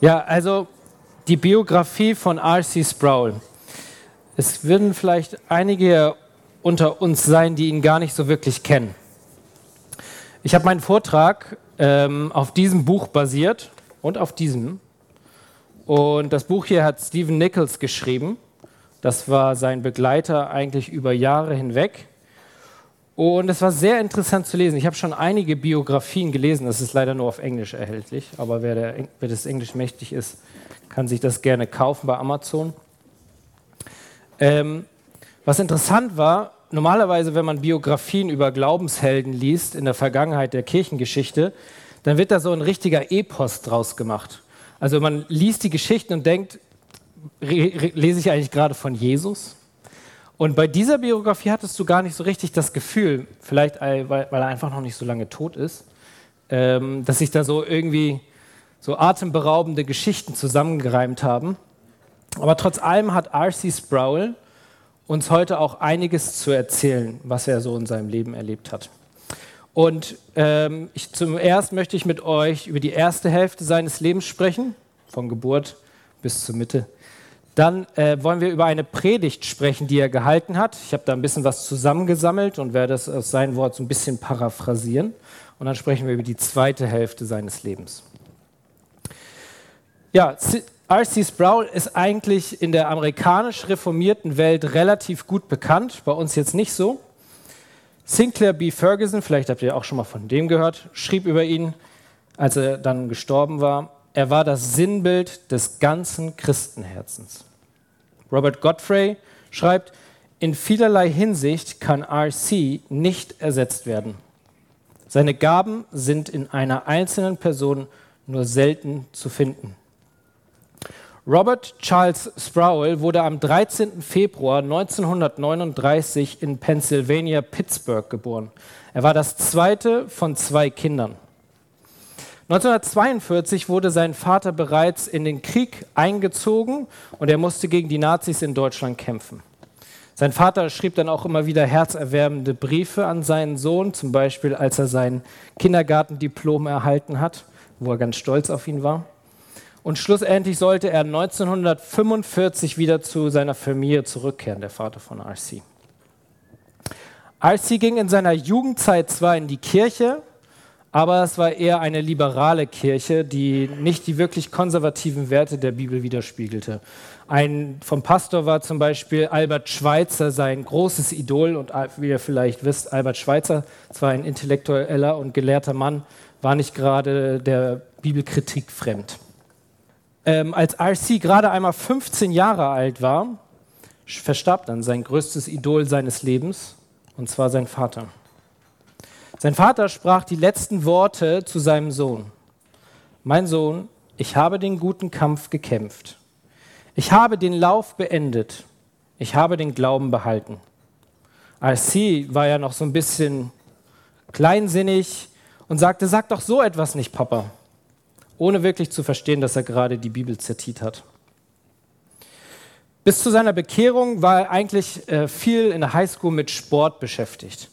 Ja, also die Biografie von R.C. Sproul. Es würden vielleicht einige unter uns sein, die ihn gar nicht so wirklich kennen. Ich habe meinen Vortrag ähm, auf diesem Buch basiert und auf diesem. Und das Buch hier hat Stephen Nichols geschrieben. Das war sein Begleiter eigentlich über Jahre hinweg. Und es war sehr interessant zu lesen. Ich habe schon einige Biografien gelesen. Das ist leider nur auf Englisch erhältlich. Aber wer, der, wer das Englisch mächtig ist, kann sich das gerne kaufen bei Amazon. Ähm, was interessant war, normalerweise, wenn man Biografien über Glaubenshelden liest in der Vergangenheit der Kirchengeschichte, dann wird da so ein richtiger Epos draus gemacht. Also man liest die Geschichten und denkt, lese ich eigentlich gerade von Jesus? Und bei dieser Biografie hattest du gar nicht so richtig das Gefühl, vielleicht weil, weil er einfach noch nicht so lange tot ist, ähm, dass sich da so irgendwie so atemberaubende Geschichten zusammengereimt haben. Aber trotz allem hat R.C. Sproul uns heute auch einiges zu erzählen, was er so in seinem Leben erlebt hat. Und ähm, ich, zum Ersten möchte ich mit euch über die erste Hälfte seines Lebens sprechen, von Geburt bis zur Mitte dann äh, wollen wir über eine Predigt sprechen, die er gehalten hat. Ich habe da ein bisschen was zusammengesammelt und werde das aus seinem Wort so ein bisschen paraphrasieren. Und dann sprechen wir über die zweite Hälfte seines Lebens. Ja, R.C. Sproul ist eigentlich in der amerikanisch reformierten Welt relativ gut bekannt, bei uns jetzt nicht so. Sinclair B. Ferguson, vielleicht habt ihr auch schon mal von dem gehört, schrieb über ihn, als er dann gestorben war, er war das Sinnbild des ganzen Christenherzens. Robert Godfrey schreibt, in vielerlei Hinsicht kann RC nicht ersetzt werden. Seine Gaben sind in einer einzelnen Person nur selten zu finden. Robert Charles Sproul wurde am 13. Februar 1939 in Pennsylvania, Pittsburgh geboren. Er war das zweite von zwei Kindern. 1942 wurde sein Vater bereits in den Krieg eingezogen und er musste gegen die Nazis in Deutschland kämpfen. Sein Vater schrieb dann auch immer wieder herzerwärmende Briefe an seinen Sohn, zum Beispiel als er sein Kindergartendiplom erhalten hat, wo er ganz stolz auf ihn war. Und schlussendlich sollte er 1945 wieder zu seiner Familie zurückkehren, der Vater von RC. RC ging in seiner Jugendzeit zwar in die Kirche, aber es war eher eine liberale Kirche, die nicht die wirklich konservativen Werte der Bibel widerspiegelte. Ein vom Pastor war zum Beispiel Albert Schweitzer sein großes Idol und wie ihr vielleicht wisst, Albert Schweitzer, zwar ein intellektueller und gelehrter Mann, war nicht gerade der Bibelkritik fremd. Ähm, als RC gerade einmal 15 Jahre alt war, verstarb dann sein größtes Idol seines Lebens, und zwar sein Vater. Sein Vater sprach die letzten Worte zu seinem Sohn. Mein Sohn, ich habe den guten Kampf gekämpft. Ich habe den Lauf beendet. Ich habe den Glauben behalten. RC war ja noch so ein bisschen kleinsinnig und sagte, sag doch so etwas nicht, Papa, ohne wirklich zu verstehen, dass er gerade die Bibel zertiert hat. Bis zu seiner Bekehrung war er eigentlich äh, viel in der Highschool mit Sport beschäftigt.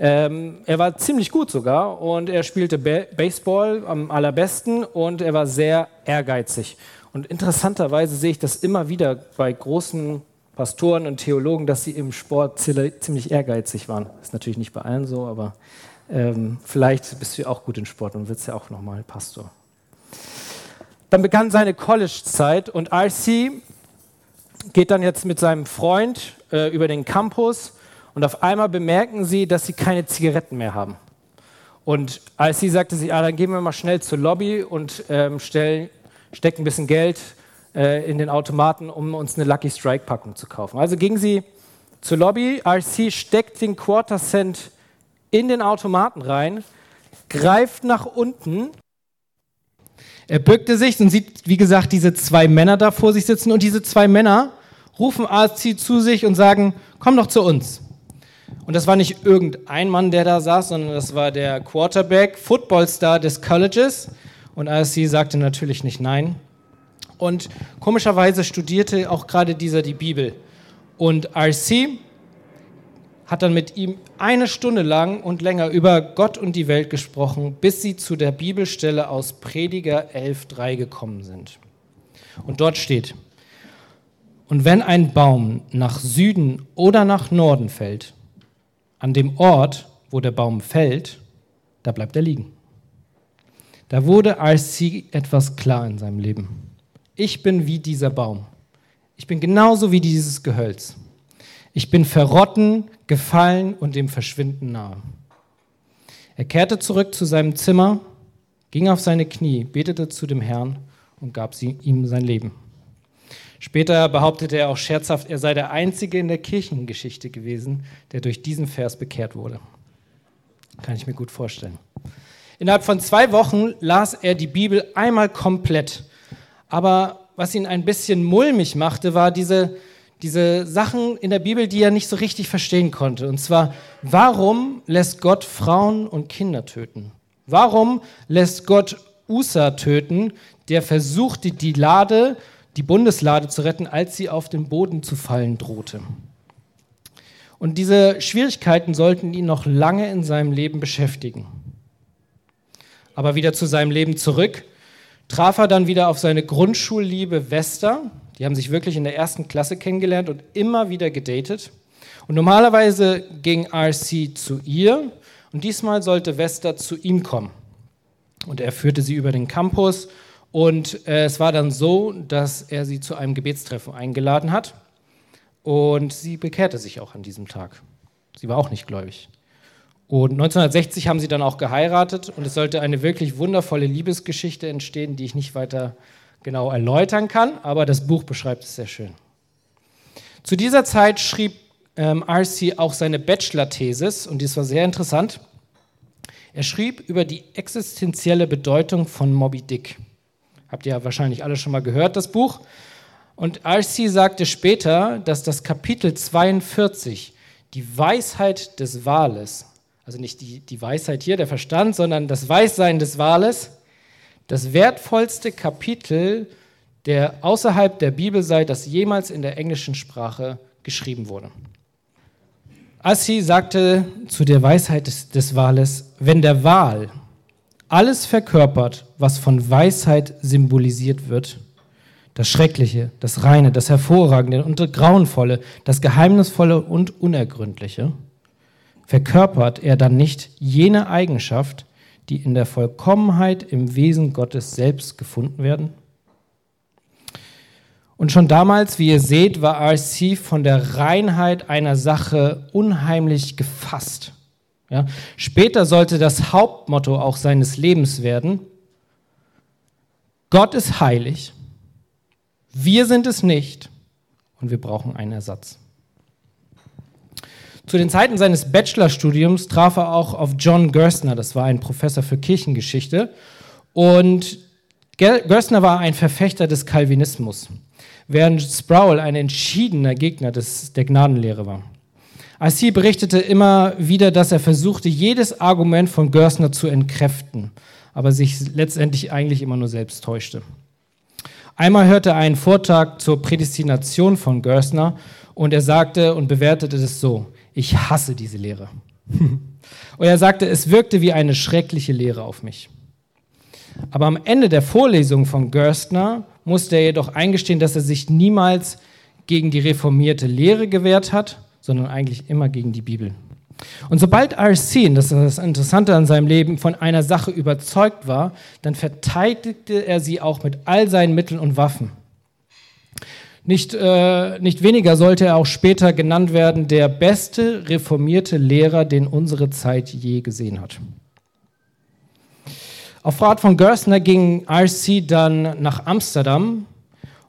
Ähm, er war ziemlich gut sogar und er spielte Baseball am allerbesten und er war sehr ehrgeizig. Und interessanterweise sehe ich das immer wieder bei großen Pastoren und Theologen, dass sie im Sport ziemlich ehrgeizig waren. Ist natürlich nicht bei allen so, aber ähm, vielleicht bist du auch gut in Sport und wirst ja auch nochmal Pastor. Dann begann seine College-Zeit und RC geht dann jetzt mit seinem Freund äh, über den Campus und auf einmal bemerken sie, dass sie keine Zigaretten mehr haben. Und als sie sagte sie, ah, dann gehen wir mal schnell zur Lobby und ähm, stellen, stecken ein bisschen Geld äh, in den Automaten, um uns eine Lucky Strike Packung zu kaufen. Also ging sie zur Lobby, RC steckt den Quarter Cent in den Automaten rein, greift nach unten. Er bückte sich und sieht, wie gesagt, diese zwei Männer da vor sich sitzen und diese zwei Männer rufen RC zu sich und sagen, komm doch zu uns. Und das war nicht irgendein Mann, der da saß, sondern das war der Quarterback, Footballstar des Colleges. Und RC sagte natürlich nicht nein. Und komischerweise studierte auch gerade dieser die Bibel. Und RC hat dann mit ihm eine Stunde lang und länger über Gott und die Welt gesprochen, bis sie zu der Bibelstelle aus Prediger 11.3 gekommen sind. Und dort steht, und wenn ein Baum nach Süden oder nach Norden fällt, an dem Ort, wo der Baum fällt, da bleibt er liegen. Da wurde RC etwas klar in seinem Leben. Ich bin wie dieser Baum. Ich bin genauso wie dieses Gehölz. Ich bin verrotten, gefallen und dem Verschwinden nahe. Er kehrte zurück zu seinem Zimmer, ging auf seine Knie, betete zu dem Herrn und gab ihm sein Leben. Später behauptete er auch scherzhaft, er sei der Einzige in der Kirchengeschichte gewesen, der durch diesen Vers bekehrt wurde. Kann ich mir gut vorstellen. Innerhalb von zwei Wochen las er die Bibel einmal komplett. Aber was ihn ein bisschen mulmig machte, war diese, diese Sachen in der Bibel, die er nicht so richtig verstehen konnte. Und zwar, warum lässt Gott Frauen und Kinder töten? Warum lässt Gott Usa töten, der versuchte, die Lade die Bundeslade zu retten, als sie auf den Boden zu fallen drohte. Und diese Schwierigkeiten sollten ihn noch lange in seinem Leben beschäftigen. Aber wieder zu seinem Leben zurück, traf er dann wieder auf seine Grundschulliebe Vesta. Die haben sich wirklich in der ersten Klasse kennengelernt und immer wieder gedatet. Und normalerweise ging RC zu ihr und diesmal sollte Vesta zu ihm kommen. Und er führte sie über den Campus und äh, es war dann so, dass er sie zu einem Gebetstreffen eingeladen hat und sie bekehrte sich auch an diesem Tag. Sie war auch nicht gläubig. Und 1960 haben sie dann auch geheiratet und es sollte eine wirklich wundervolle Liebesgeschichte entstehen, die ich nicht weiter genau erläutern kann, aber das Buch beschreibt es sehr schön. Zu dieser Zeit schrieb ähm, RC auch seine Bachelor-Thesis und dies war sehr interessant. Er schrieb über die existenzielle Bedeutung von Moby Dick. Habt ihr ja wahrscheinlich alle schon mal gehört, das Buch. Und RC sagte später, dass das Kapitel 42, die Weisheit des Wales, also nicht die, die Weisheit hier, der Verstand, sondern das Weissein des Wales, das wertvollste Kapitel der außerhalb der Bibel sei, das jemals in der englischen Sprache geschrieben wurde. Assi sagte zu der Weisheit des, des Wales, wenn der Wal alles verkörpert, was von Weisheit symbolisiert wird. Das Schreckliche, das Reine, das Hervorragende und das Grauenvolle, das Geheimnisvolle und Unergründliche. Verkörpert er dann nicht jene Eigenschaft, die in der Vollkommenheit im Wesen Gottes selbst gefunden werden? Und schon damals, wie ihr seht, war RC von der Reinheit einer Sache unheimlich gefasst. Ja? Später sollte das Hauptmotto auch seines Lebens werden, Gott ist heilig, wir sind es nicht und wir brauchen einen Ersatz. Zu den Zeiten seines Bachelorstudiums traf er auch auf John Gerstner, das war ein Professor für Kirchengeschichte. Und Gerstner war ein Verfechter des Calvinismus, während Sproul ein entschiedener Gegner des, der Gnadenlehre war. IC berichtete immer wieder, dass er versuchte, jedes Argument von Gerstner zu entkräften, aber sich letztendlich eigentlich immer nur selbst täuschte. Einmal hörte er einen Vortrag zur Prädestination von Gerstner und er sagte und bewertete es so, ich hasse diese Lehre. und er sagte, es wirkte wie eine schreckliche Lehre auf mich. Aber am Ende der Vorlesung von Gerstner musste er jedoch eingestehen, dass er sich niemals gegen die reformierte Lehre gewehrt hat, sondern eigentlich immer gegen die Bibel. Und sobald RC, das ist das Interessante an seinem Leben, von einer Sache überzeugt war, dann verteidigte er sie auch mit all seinen Mitteln und Waffen. Nicht, äh, nicht weniger sollte er auch später genannt werden, der beste reformierte Lehrer, den unsere Zeit je gesehen hat. Auf Rat von Gerstner ging RC dann nach Amsterdam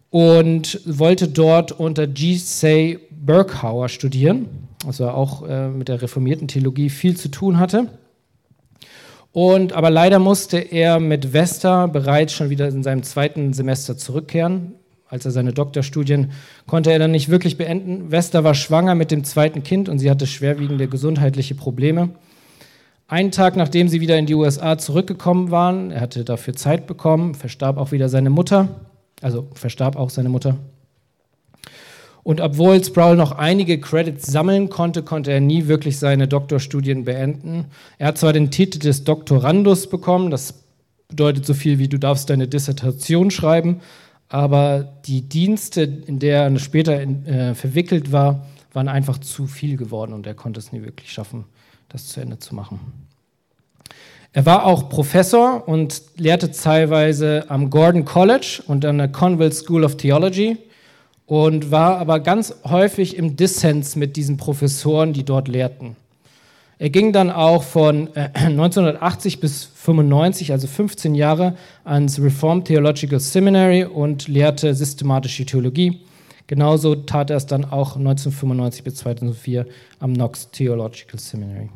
und wollte dort unter G.C. Berkhauer studieren, also auch äh, mit der reformierten Theologie viel zu tun hatte. Und, aber leider musste er mit Vesta bereits schon wieder in seinem zweiten Semester zurückkehren. Als er seine Doktorstudien konnte er dann nicht wirklich beenden. Vesta war schwanger mit dem zweiten Kind und sie hatte schwerwiegende gesundheitliche Probleme. Einen Tag nachdem sie wieder in die USA zurückgekommen waren, er hatte dafür Zeit bekommen, verstarb auch wieder seine Mutter, also verstarb auch seine Mutter. Und obwohl Sproul noch einige Credits sammeln konnte, konnte er nie wirklich seine Doktorstudien beenden. Er hat zwar den Titel des Doktorandus bekommen, das bedeutet so viel wie du darfst deine Dissertation schreiben, aber die Dienste, in der er später in, äh, verwickelt war, waren einfach zu viel geworden und er konnte es nie wirklich schaffen, das zu Ende zu machen. Er war auch Professor und lehrte teilweise am Gordon College und an der Conville School of Theology und war aber ganz häufig im Dissens mit diesen Professoren, die dort lehrten. Er ging dann auch von 1980 äh, bis 95, also 15 Jahre, ans Reformed Theological Seminary und lehrte systematische Theologie. Genauso tat er es dann auch 1995 bis 2004 am Knox Theological Seminary.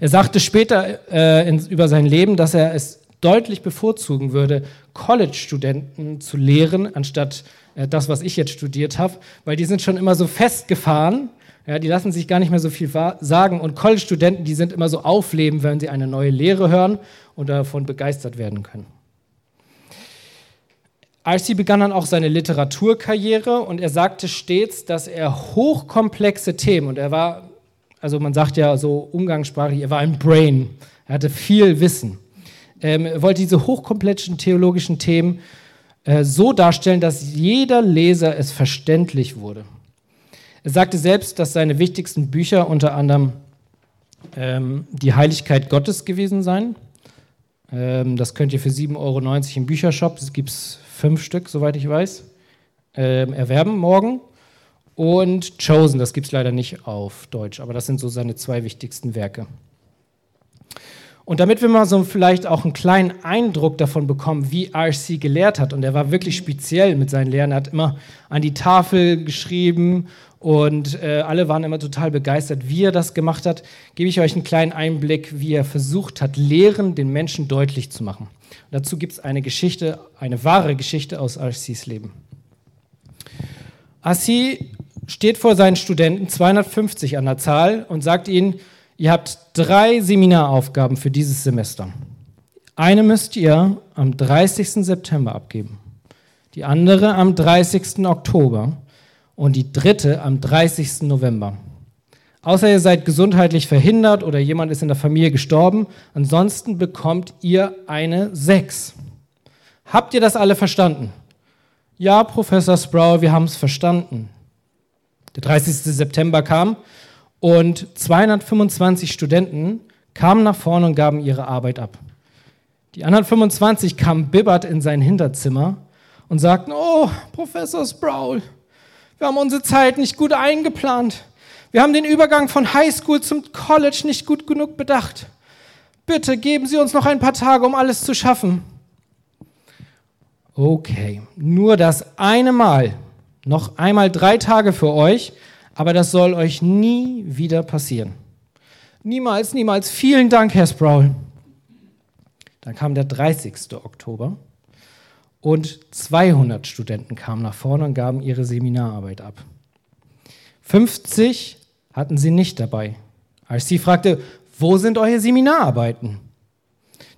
Er sagte später äh, in, über sein Leben, dass er es deutlich bevorzugen würde, College-Studenten zu lehren, anstatt äh, das, was ich jetzt studiert habe, weil die sind schon immer so festgefahren, ja, die lassen sich gar nicht mehr so viel sagen. Und College-Studenten, die sind immer so aufleben, wenn sie eine neue Lehre hören und davon begeistert werden können. RC begann dann auch seine Literaturkarriere und er sagte stets, dass er hochkomplexe Themen, und er war, also man sagt ja so umgangssprachlich, er war ein Brain, er hatte viel Wissen. Ähm, er wollte diese hochkomplexen theologischen Themen äh, so darstellen, dass jeder Leser es verständlich wurde. Er sagte selbst, dass seine wichtigsten Bücher unter anderem ähm, die Heiligkeit Gottes gewesen seien. Ähm, das könnt ihr für 7,90 Euro im Büchershop, es gibt fünf Stück, soweit ich weiß, ähm, erwerben morgen. Und Chosen, das gibt es leider nicht auf Deutsch, aber das sind so seine zwei wichtigsten Werke. Und damit wir mal so vielleicht auch einen kleinen Eindruck davon bekommen, wie RC gelehrt hat, und er war wirklich speziell mit seinen Lehren, er hat immer an die Tafel geschrieben und äh, alle waren immer total begeistert, wie er das gemacht hat, gebe ich euch einen kleinen Einblick, wie er versucht hat, Lehren den Menschen deutlich zu machen. Und dazu gibt es eine Geschichte, eine wahre Geschichte aus RCs Leben. RC steht vor seinen Studenten, 250 an der Zahl, und sagt ihnen, Ihr habt drei Seminaraufgaben für dieses Semester. Eine müsst ihr am 30. September abgeben, die andere am 30. Oktober und die dritte am 30. November. Außer ihr seid gesundheitlich verhindert oder jemand ist in der Familie gestorben, ansonsten bekommt ihr eine 6. Habt ihr das alle verstanden? Ja, Professor Sproul, wir haben es verstanden. Der 30. September kam und 225 Studenten kamen nach vorne und gaben ihre Arbeit ab. Die anderen 25 kamen bibbert in sein Hinterzimmer und sagten, oh, Professor Sproul, wir haben unsere Zeit nicht gut eingeplant. Wir haben den Übergang von Highschool zum College nicht gut genug bedacht. Bitte geben Sie uns noch ein paar Tage, um alles zu schaffen. Okay, nur das eine Mal, noch einmal drei Tage für euch aber das soll euch nie wieder passieren. Niemals, niemals. Vielen Dank, Herr Sproul. Dann kam der 30. Oktober und 200 Studenten kamen nach vorne und gaben ihre Seminararbeit ab. 50 hatten sie nicht dabei. Als sie fragte, wo sind eure Seminararbeiten?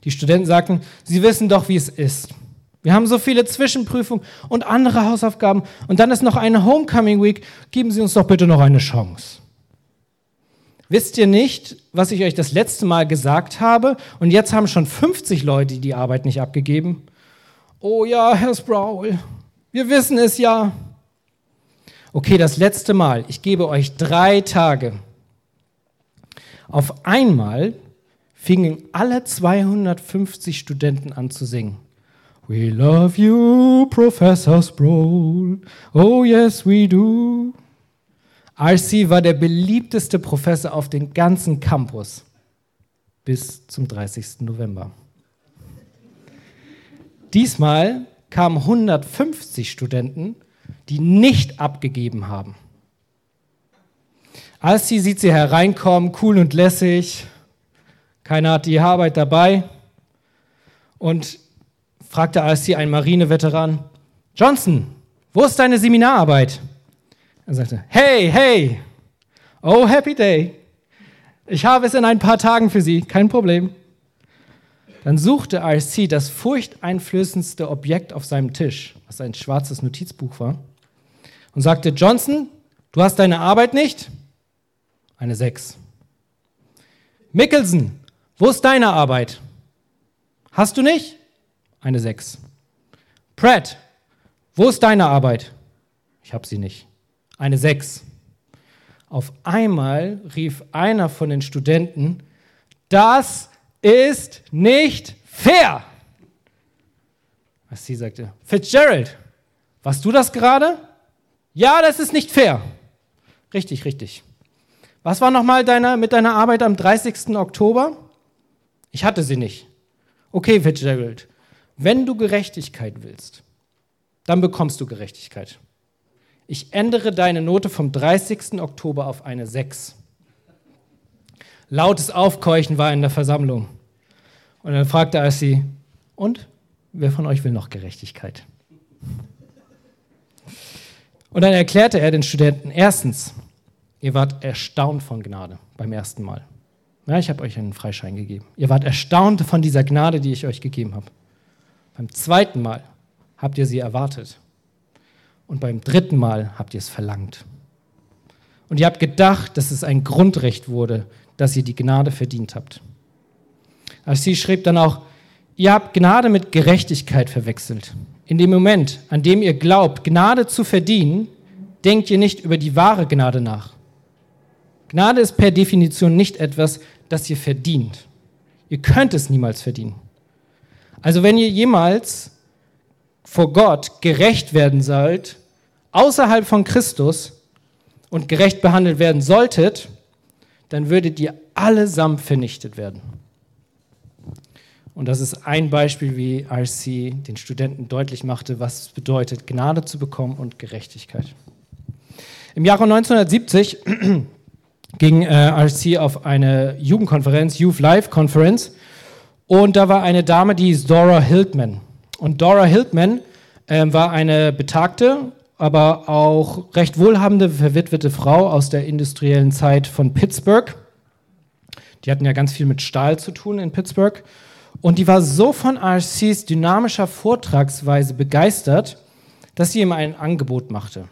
Die Studenten sagten, sie wissen doch, wie es ist. Wir haben so viele Zwischenprüfungen und andere Hausaufgaben. Und dann ist noch eine Homecoming Week. Geben Sie uns doch bitte noch eine Chance. Wisst ihr nicht, was ich euch das letzte Mal gesagt habe? Und jetzt haben schon 50 Leute die Arbeit nicht abgegeben. Oh ja, Herr Sproul, wir wissen es ja. Okay, das letzte Mal. Ich gebe euch drei Tage. Auf einmal fingen alle 250 Studenten an zu singen. We love you, Professor Sproul. Oh yes, we do. RC war der beliebteste Professor auf dem ganzen Campus bis zum 30. November. Diesmal kamen 150 Studenten, die nicht abgegeben haben. RC sieht sie hereinkommen, cool und lässig. Keiner hat die Arbeit dabei. Und fragte RC ein Marineveteran, Johnson, wo ist deine Seminararbeit? Er sagte, hey, hey, oh, happy day. Ich habe es in ein paar Tagen für Sie, kein Problem. Dann suchte RC das furchteinflößendste Objekt auf seinem Tisch, was ein schwarzes Notizbuch war, und sagte, Johnson, du hast deine Arbeit nicht? Eine 6. Mickelson, wo ist deine Arbeit? Hast du nicht? Eine 6. Pratt, wo ist deine Arbeit? Ich habe sie nicht. Eine 6. Auf einmal rief einer von den Studenten, das ist nicht fair. Was sie sagte, Fitzgerald, warst du das gerade? Ja, das ist nicht fair. Richtig, richtig. Was war nochmal deine, mit deiner Arbeit am 30. Oktober? Ich hatte sie nicht. Okay, Fitzgerald, wenn du Gerechtigkeit willst, dann bekommst du Gerechtigkeit. Ich ändere deine Note vom 30. Oktober auf eine 6. Lautes Aufkeuchen war in der Versammlung. Und dann fragte Assi, und wer von euch will noch Gerechtigkeit? Und dann erklärte er den Studenten, erstens, ihr wart erstaunt von Gnade beim ersten Mal. Ja, ich habe euch einen Freischein gegeben. Ihr wart erstaunt von dieser Gnade, die ich euch gegeben habe. Beim zweiten Mal habt ihr sie erwartet. Und beim dritten Mal habt ihr es verlangt. Und ihr habt gedacht, dass es ein Grundrecht wurde, dass ihr die Gnade verdient habt. Aber sie schrieb dann auch, ihr habt Gnade mit Gerechtigkeit verwechselt. In dem Moment, an dem ihr glaubt, Gnade zu verdienen, denkt ihr nicht über die wahre Gnade nach. Gnade ist per Definition nicht etwas, das ihr verdient. Ihr könnt es niemals verdienen. Also wenn ihr jemals vor Gott gerecht werden sollt, außerhalb von Christus und gerecht behandelt werden solltet, dann würdet ihr allesamt vernichtet werden. Und das ist ein Beispiel, wie RC den Studenten deutlich machte, was es bedeutet, Gnade zu bekommen und Gerechtigkeit. Im Jahre 1970 ging äh, RC auf eine Jugendkonferenz, Youth Life Conference, und da war eine Dame, die ist Dora Hildman. Und Dora Hildman äh, war eine betagte, aber auch recht wohlhabende, verwitwete Frau aus der industriellen Zeit von Pittsburgh. Die hatten ja ganz viel mit Stahl zu tun in Pittsburgh. Und die war so von RCs dynamischer Vortragsweise begeistert, dass sie ihm ein Angebot machte.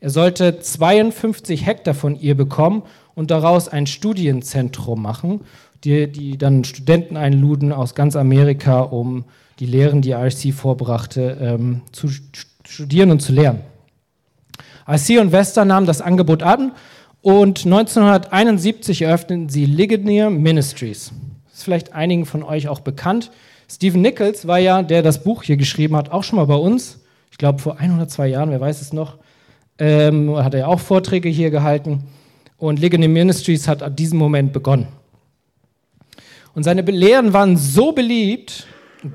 Er sollte 52 Hektar von ihr bekommen und daraus ein Studienzentrum machen, die, die dann Studenten einluden aus ganz Amerika, um die Lehren, die RC vorbrachte, ähm, zu studieren und zu lernen. RC und Wester nahmen das Angebot an und 1971 eröffneten sie Ligonier Ministries ist vielleicht einigen von euch auch bekannt. Stephen Nichols war ja, der das Buch hier geschrieben hat, auch schon mal bei uns. Ich glaube vor ein oder zwei Jahren, wer weiß es noch. Ähm, hat er ja auch Vorträge hier gehalten. Und Ligonier Ministries hat an diesem Moment begonnen. Und seine Lehren waren so beliebt,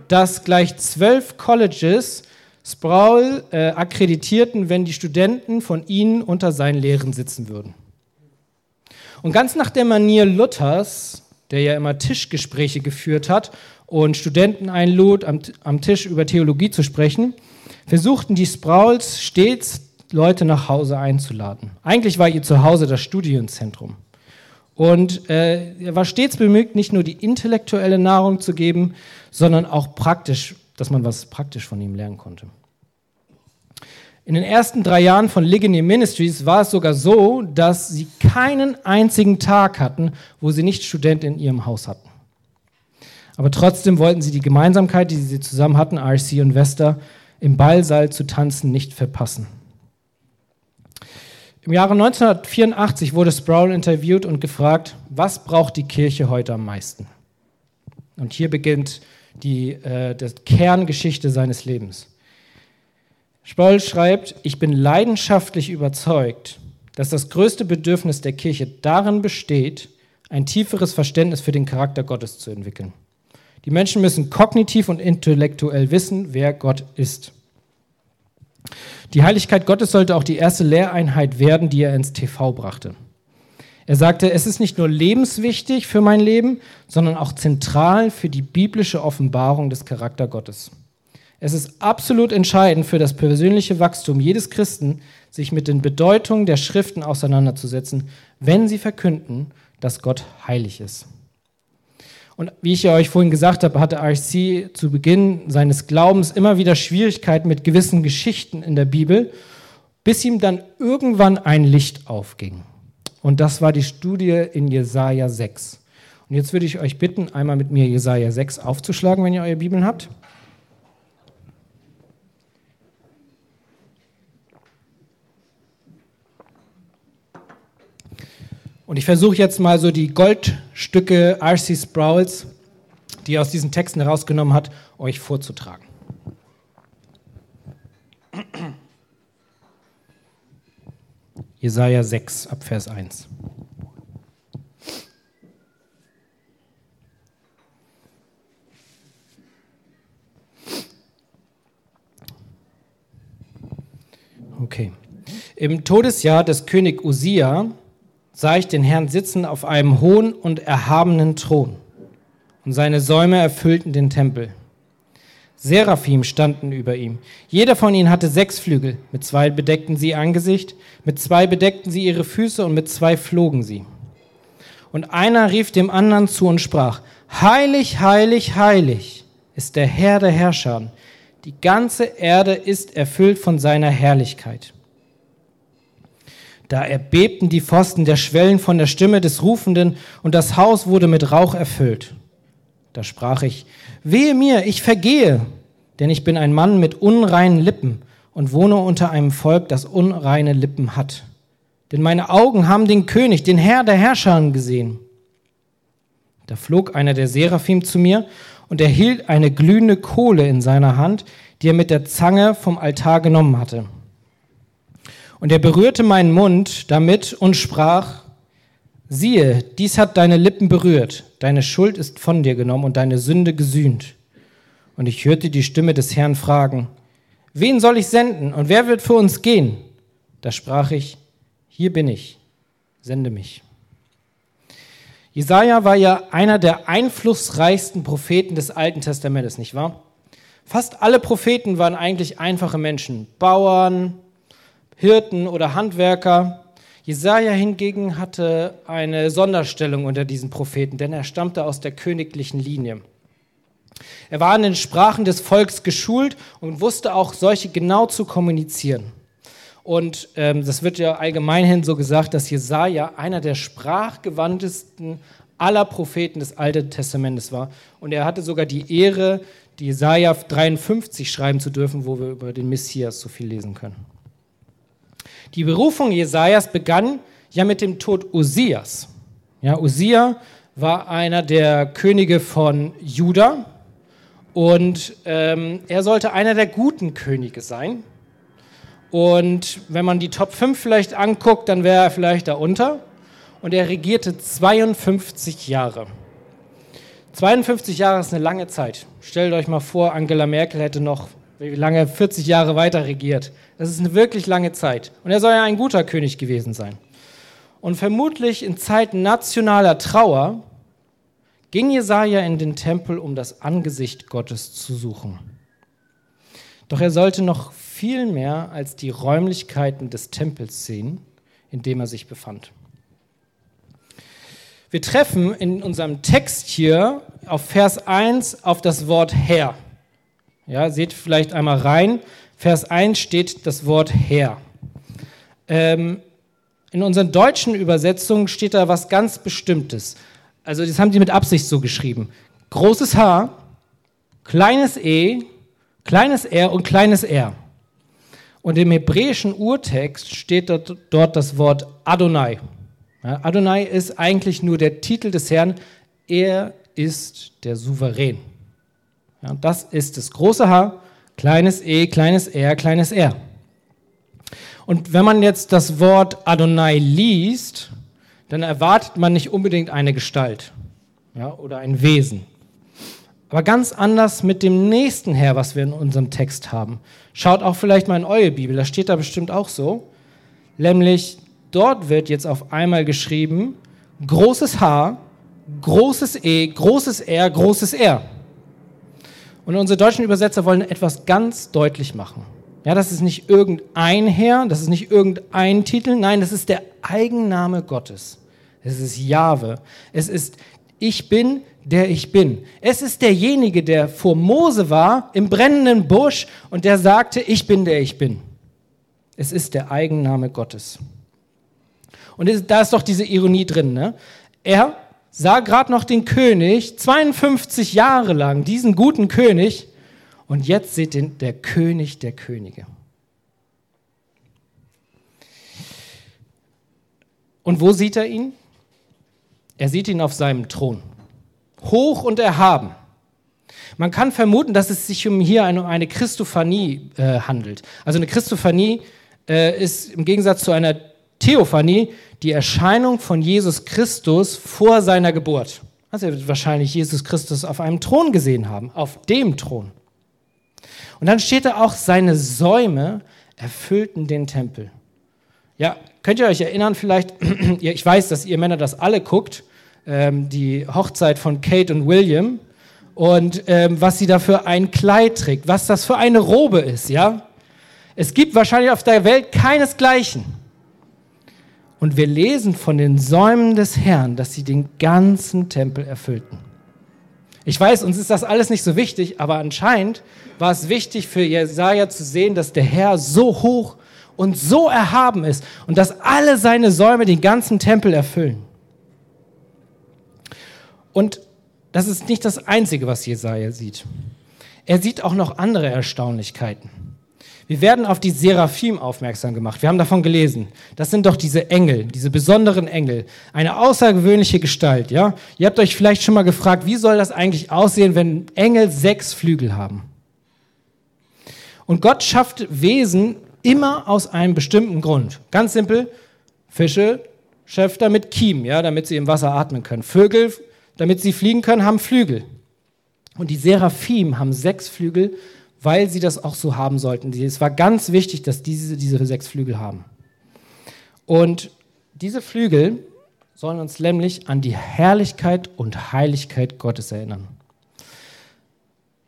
dass gleich zwölf Colleges Sproul äh, akkreditierten, wenn die Studenten von ihnen unter seinen Lehren sitzen würden. Und ganz nach der Manier Luthers der ja immer Tischgespräche geführt hat und Studenten einlud, am, am Tisch über Theologie zu sprechen, versuchten die Sprouls stets Leute nach Hause einzuladen. Eigentlich war ihr Zuhause das Studienzentrum. Und äh, er war stets bemüht, nicht nur die intellektuelle Nahrung zu geben, sondern auch praktisch, dass man was praktisch von ihm lernen konnte. In den ersten drei Jahren von Ligonier Ministries war es sogar so, dass sie keinen einzigen Tag hatten, wo sie nicht Studenten in ihrem Haus hatten. Aber trotzdem wollten sie die Gemeinsamkeit, die sie zusammen hatten, RC und Vesta, im Ballsaal zu tanzen, nicht verpassen. Im Jahre 1984 wurde Sproul interviewt und gefragt, was braucht die Kirche heute am meisten? Und hier beginnt die, äh, die Kerngeschichte seines Lebens. Sproul schreibt, ich bin leidenschaftlich überzeugt, dass das größte Bedürfnis der Kirche darin besteht, ein tieferes Verständnis für den Charakter Gottes zu entwickeln. Die Menschen müssen kognitiv und intellektuell wissen, wer Gott ist. Die Heiligkeit Gottes sollte auch die erste Lehreinheit werden, die er ins TV brachte. Er sagte, es ist nicht nur lebenswichtig für mein Leben, sondern auch zentral für die biblische Offenbarung des Charakter Gottes. Es ist absolut entscheidend für das persönliche Wachstum jedes Christen, sich mit den Bedeutungen der Schriften auseinanderzusetzen, wenn sie verkünden, dass Gott heilig ist. Und wie ich ja euch vorhin gesagt habe, hatte RC zu Beginn seines Glaubens immer wieder Schwierigkeiten mit gewissen Geschichten in der Bibel. bis ihm dann irgendwann ein Licht aufging. Und das war die Studie in Jesaja 6. Und jetzt würde ich euch bitten, einmal mit mir Jesaja 6 aufzuschlagen, wenn ihr eure Bibeln habt. Und ich versuche jetzt mal so die Goldstücke R.C. Sprouls, die er aus diesen Texten herausgenommen hat, euch vorzutragen. Jesaja 6 ab Vers 1. Okay. Im Todesjahr des König Usia sah ich den Herrn sitzen auf einem hohen und erhabenen Thron, und seine Säume erfüllten den Tempel. Seraphim standen über ihm. Jeder von ihnen hatte sechs Flügel. Mit zwei bedeckten sie ihr Angesicht, mit zwei bedeckten sie ihre Füße und mit zwei flogen sie. Und einer rief dem anderen zu und sprach, Heilig, heilig, heilig ist der Herr der Herrscher. Die ganze Erde ist erfüllt von seiner Herrlichkeit. Da erbebten die Pfosten der Schwellen von der Stimme des Rufenden und das Haus wurde mit Rauch erfüllt. Da sprach ich, wehe mir, ich vergehe, denn ich bin ein Mann mit unreinen Lippen und wohne unter einem Volk, das unreine Lippen hat. Denn meine Augen haben den König, den Herr der Herrscher gesehen. Da flog einer der Seraphim zu mir und er hielt eine glühende Kohle in seiner Hand, die er mit der Zange vom Altar genommen hatte. Und er berührte meinen Mund damit und sprach, siehe, dies hat deine Lippen berührt, deine Schuld ist von dir genommen und deine Sünde gesühnt. Und ich hörte die Stimme des Herrn fragen, wen soll ich senden und wer wird für uns gehen? Da sprach ich, hier bin ich, sende mich. Jesaja war ja einer der einflussreichsten Propheten des Alten Testamentes, nicht wahr? Fast alle Propheten waren eigentlich einfache Menschen, Bauern, Hirten oder Handwerker. Jesaja hingegen hatte eine Sonderstellung unter diesen Propheten, denn er stammte aus der königlichen Linie. Er war in den Sprachen des Volks geschult und wusste auch solche genau zu kommunizieren. Und ähm, das wird ja allgemeinhin so gesagt, dass Jesaja einer der sprachgewandtesten aller Propheten des Alten Testamentes war. Und er hatte sogar die Ehre, die Jesaja 53 schreiben zu dürfen, wo wir über den Messias so viel lesen können. Die Berufung Jesajas begann ja mit dem Tod Usias. Ja, Usia war einer der Könige von Juda und ähm, er sollte einer der guten Könige sein. Und wenn man die Top 5 vielleicht anguckt, dann wäre er vielleicht darunter. Und er regierte 52 Jahre. 52 Jahre ist eine lange Zeit. Stellt euch mal vor, Angela Merkel hätte noch wie lange 40 Jahre weiter regiert. Das ist eine wirklich lange Zeit. Und er soll ja ein guter König gewesen sein. Und vermutlich in Zeiten nationaler Trauer ging Jesaja in den Tempel, um das Angesicht Gottes zu suchen. Doch er sollte noch viel mehr als die Räumlichkeiten des Tempels sehen, in dem er sich befand. Wir treffen in unserem Text hier auf Vers 1 auf das Wort Herr. Ja, seht vielleicht einmal rein. Vers 1 steht das Wort Herr. Ähm, in unseren deutschen Übersetzungen steht da was ganz Bestimmtes. Also das haben die mit Absicht so geschrieben. Großes H, kleines E, kleines R und kleines R. Und im hebräischen Urtext steht dort, das Wort Adonai. Adonai ist eigentlich nur der Titel des Herrn. Er ist der Souverän. Ja, das ist das große H, kleines e, kleines r, kleines r. Und wenn man jetzt das Wort Adonai liest, dann erwartet man nicht unbedingt eine Gestalt ja, oder ein Wesen. Aber ganz anders mit dem nächsten Herr, was wir in unserem Text haben. Schaut auch vielleicht mal in eure Bibel, da steht da bestimmt auch so. Nämlich dort wird jetzt auf einmal geschrieben, großes H, großes E, großes R, großes R. Und unsere deutschen Übersetzer wollen etwas ganz deutlich machen. Ja, das ist nicht irgendein Herr, das ist nicht irgendein Titel, nein, das ist der Eigenname Gottes. Es ist Jahwe. Es ist Ich bin, der ich bin. Es ist derjenige, der vor Mose war im brennenden Busch und der sagte, ich bin, der ich bin. Es ist der Eigenname Gottes. Und da ist doch diese Ironie drin. Ne? Er sah gerade noch den König, 52 Jahre lang, diesen guten König, und jetzt seht ihr der König der Könige. Und wo sieht er ihn? Er sieht ihn auf seinem Thron. Hoch und erhaben. Man kann vermuten, dass es sich um hier eine, eine Christophanie äh, handelt. Also eine Christophanie äh, ist im Gegensatz zu einer Theophanie die Erscheinung von Jesus Christus vor seiner Geburt. Also er wird wahrscheinlich Jesus Christus auf einem Thron gesehen haben, auf dem Thron. Und dann steht da auch, seine Säume erfüllten den Tempel. Ja, könnt ihr euch erinnern vielleicht, ich weiß, dass ihr Männer das alle guckt, ähm, die Hochzeit von Kate und William und ähm, was sie da für ein Kleid trägt, was das für eine Robe ist, ja? Es gibt wahrscheinlich auf der Welt keinesgleichen. Und wir lesen von den Säumen des Herrn, dass sie den ganzen Tempel erfüllten. Ich weiß, uns ist das alles nicht so wichtig, aber anscheinend war es wichtig für Jesaja zu sehen, dass der Herr so hoch und so erhaben ist und dass alle seine Säume den ganzen Tempel erfüllen. Und das ist nicht das Einzige, was Jesaja sieht. Er sieht auch noch andere Erstaunlichkeiten. Wir werden auf die Seraphim aufmerksam gemacht. Wir haben davon gelesen. Das sind doch diese Engel, diese besonderen Engel. Eine außergewöhnliche Gestalt, ja? Ihr habt euch vielleicht schon mal gefragt, wie soll das eigentlich aussehen, wenn Engel sechs Flügel haben? Und Gott schafft Wesen immer aus einem bestimmten Grund. Ganz simpel. Fische schafft er mit Kiem, ja, damit sie im Wasser atmen können. Vögel, damit sie fliegen können, haben Flügel. Und die Seraphim haben sechs Flügel, weil sie das auch so haben sollten. Es war ganz wichtig, dass diese diese sechs Flügel haben. Und diese Flügel sollen uns nämlich an die Herrlichkeit und Heiligkeit Gottes erinnern.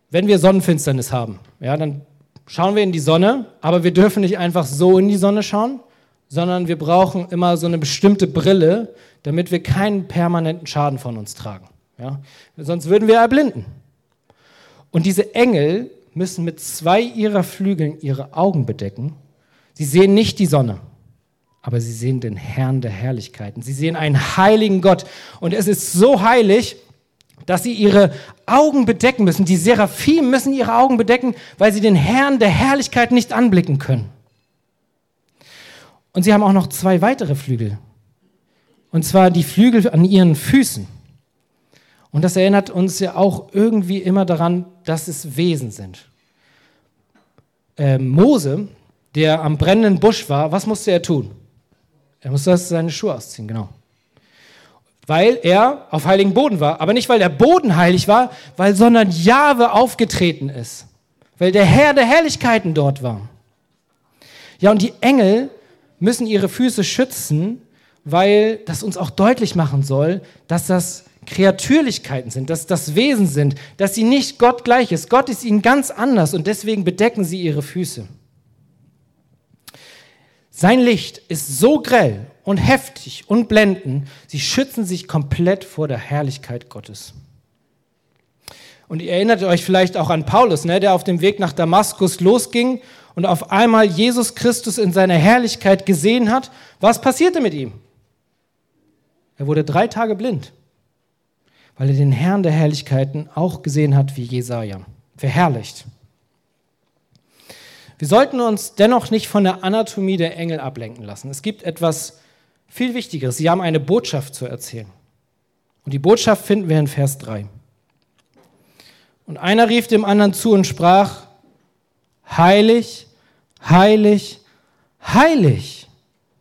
Wenn wir Sonnenfinsternis haben, ja, dann schauen wir in die Sonne, aber wir dürfen nicht einfach so in die Sonne schauen, sondern wir brauchen immer so eine bestimmte Brille, damit wir keinen permanenten Schaden von uns tragen. Ja? Sonst würden wir erblinden. Und diese Engel müssen mit zwei ihrer Flügeln ihre Augen bedecken. Sie sehen nicht die Sonne, aber sie sehen den Herrn der Herrlichkeiten. Sie sehen einen heiligen Gott. Und es ist so heilig, dass sie ihre Augen bedecken müssen. Die Seraphim müssen ihre Augen bedecken, weil sie den Herrn der Herrlichkeit nicht anblicken können. Und sie haben auch noch zwei weitere Flügel. Und zwar die Flügel an ihren Füßen. Und das erinnert uns ja auch irgendwie immer daran, dass es Wesen sind. Äh, Mose, der am brennenden Busch war, was musste er tun? Er musste seine Schuhe ausziehen, genau. Weil er auf heiligen Boden war. Aber nicht, weil der Boden heilig war, weil sondern Jahwe aufgetreten ist. Weil der Herr der Herrlichkeiten dort war. Ja, und die Engel müssen ihre Füße schützen, weil das uns auch deutlich machen soll, dass das Kreatürlichkeiten sind, dass das Wesen sind, dass sie nicht Gott gleich ist. Gott ist ihnen ganz anders und deswegen bedecken sie ihre Füße. Sein Licht ist so grell und heftig und blendend, sie schützen sich komplett vor der Herrlichkeit Gottes. Und ihr erinnert euch vielleicht auch an Paulus, ne, der auf dem Weg nach Damaskus losging und auf einmal Jesus Christus in seiner Herrlichkeit gesehen hat. Was passierte mit ihm? Er wurde drei Tage blind weil er den Herrn der Herrlichkeiten auch gesehen hat wie Jesaja. Verherrlicht. Wir sollten uns dennoch nicht von der Anatomie der Engel ablenken lassen. Es gibt etwas viel Wichtigeres. Sie haben eine Botschaft zu erzählen. Und die Botschaft finden wir in Vers 3. Und einer rief dem anderen zu und sprach, Heilig, heilig, heilig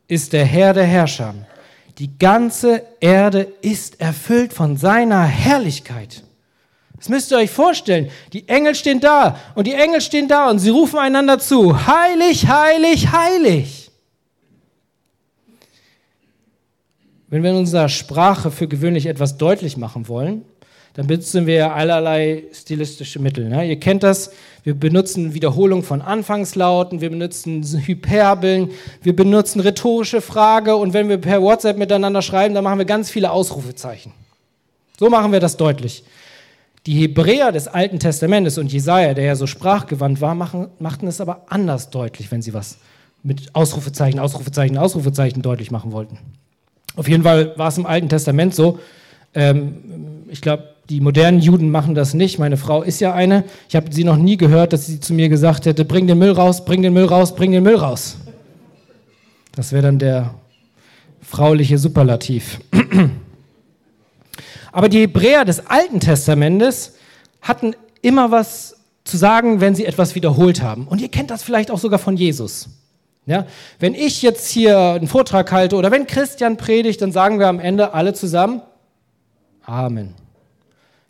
ist der Herr der Herrscher. Die ganze Erde ist erfüllt von seiner Herrlichkeit. Das müsst ihr euch vorstellen. Die Engel stehen da und die Engel stehen da und sie rufen einander zu. Heilig, heilig, heilig. Wenn wir in unserer Sprache für gewöhnlich etwas deutlich machen wollen, dann benutzen wir allerlei stilistische Mittel. Ne? Ihr kennt das. Wir benutzen Wiederholung von Anfangslauten, wir benutzen Hyperbeln, wir benutzen rhetorische Frage und wenn wir per WhatsApp miteinander schreiben, dann machen wir ganz viele Ausrufezeichen. So machen wir das deutlich. Die Hebräer des Alten Testamentes und Jesaja, der ja so sprachgewandt war, machen, machten es aber anders deutlich, wenn sie was mit Ausrufezeichen, Ausrufezeichen, Ausrufezeichen deutlich machen wollten. Auf jeden Fall war es im Alten Testament so. Ähm, ich glaube, die modernen Juden machen das nicht. Meine Frau ist ja eine. Ich habe sie noch nie gehört, dass sie zu mir gesagt hätte, bring den Müll raus, bring den Müll raus, bring den Müll raus. Das wäre dann der frauliche Superlativ. Aber die Hebräer des Alten Testamentes hatten immer was zu sagen, wenn sie etwas wiederholt haben. Und ihr kennt das vielleicht auch sogar von Jesus. Ja, wenn ich jetzt hier einen Vortrag halte oder wenn Christian predigt, dann sagen wir am Ende alle zusammen Amen.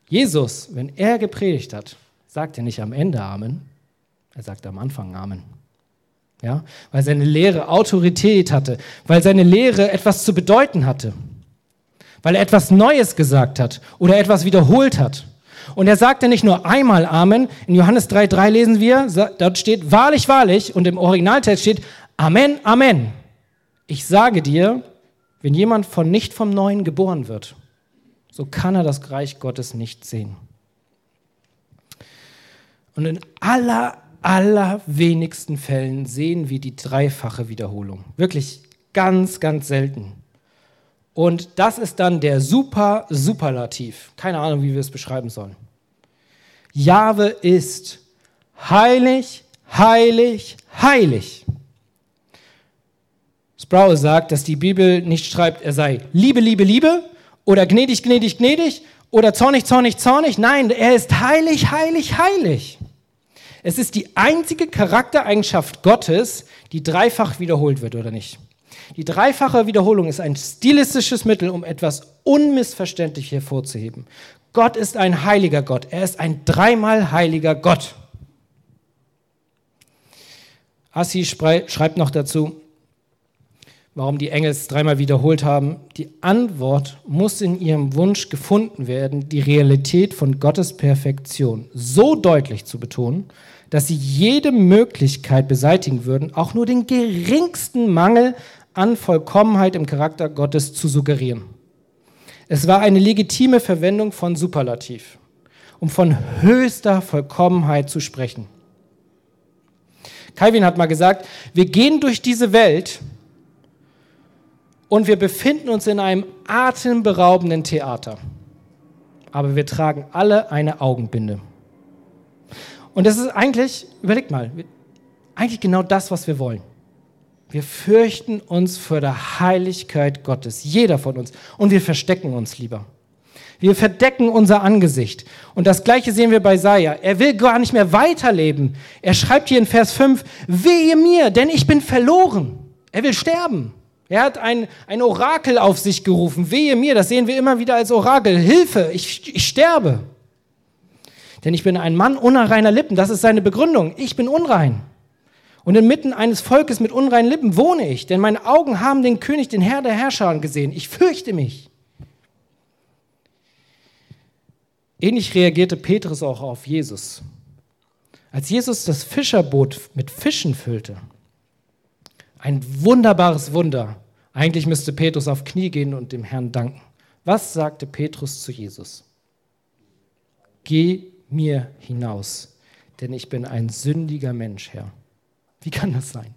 Jesus, wenn er gepredigt hat, sagt er nicht am Ende Amen, er sagt am Anfang Amen. Ja, weil seine Lehre Autorität hatte, weil seine Lehre etwas zu bedeuten hatte, weil er etwas Neues gesagt hat oder etwas wiederholt hat. Und er sagte nicht nur einmal Amen. In Johannes 3,3 lesen wir, dort steht wahrlich, wahrlich und im Originaltext steht Amen, Amen. Ich sage dir, wenn jemand von nicht vom Neuen geboren wird, so kann er das Reich Gottes nicht sehen. Und in aller, allerwenigsten Fällen sehen wir die dreifache Wiederholung. Wirklich ganz, ganz selten. Und das ist dann der super Superlativ. Keine Ahnung, wie wir es beschreiben sollen. Jahwe ist heilig, heilig, heilig. Sproul sagt, dass die Bibel nicht schreibt, er sei Liebe, Liebe, Liebe, oder gnädig, gnädig, gnädig oder zornig, zornig, zornig. Nein, er ist heilig, heilig, heilig. Es ist die einzige Charaktereigenschaft Gottes, die dreifach wiederholt wird, oder nicht? Die dreifache Wiederholung ist ein stilistisches Mittel, um etwas unmissverständlich hervorzuheben. Gott ist ein heiliger Gott. Er ist ein dreimal heiliger Gott. Assi schreibt noch dazu, warum die Engel es dreimal wiederholt haben. Die Antwort muss in ihrem Wunsch gefunden werden, die Realität von Gottes Perfektion so deutlich zu betonen, dass sie jede Möglichkeit beseitigen würden, auch nur den geringsten Mangel an Vollkommenheit im Charakter Gottes zu suggerieren. Es war eine legitime Verwendung von Superlativ, um von höchster Vollkommenheit zu sprechen. Calvin hat mal gesagt, wir gehen durch diese Welt und wir befinden uns in einem atemberaubenden Theater. Aber wir tragen alle eine Augenbinde. Und das ist eigentlich, überlegt mal, eigentlich genau das, was wir wollen. Wir fürchten uns vor der Heiligkeit Gottes, jeder von uns, und wir verstecken uns lieber. Wir verdecken unser Angesicht. Und das Gleiche sehen wir bei Saja. Er will gar nicht mehr weiterleben. Er schreibt hier in Vers 5, wehe mir, denn ich bin verloren. Er will sterben. Er hat ein, ein Orakel auf sich gerufen. Wehe mir, das sehen wir immer wieder als Orakel. Hilfe, ich, ich sterbe. Denn ich bin ein Mann unreiner Lippen. Das ist seine Begründung. Ich bin unrein. Und inmitten eines Volkes mit unreinen Lippen wohne ich, denn meine Augen haben den König, den Herr der Herrscher gesehen. Ich fürchte mich. Ähnlich reagierte Petrus auch auf Jesus. Als Jesus das Fischerboot mit Fischen füllte, ein wunderbares Wunder. Eigentlich müsste Petrus auf Knie gehen und dem Herrn danken. Was sagte Petrus zu Jesus? Geh mir hinaus, denn ich bin ein sündiger Mensch, Herr. Wie kann das sein?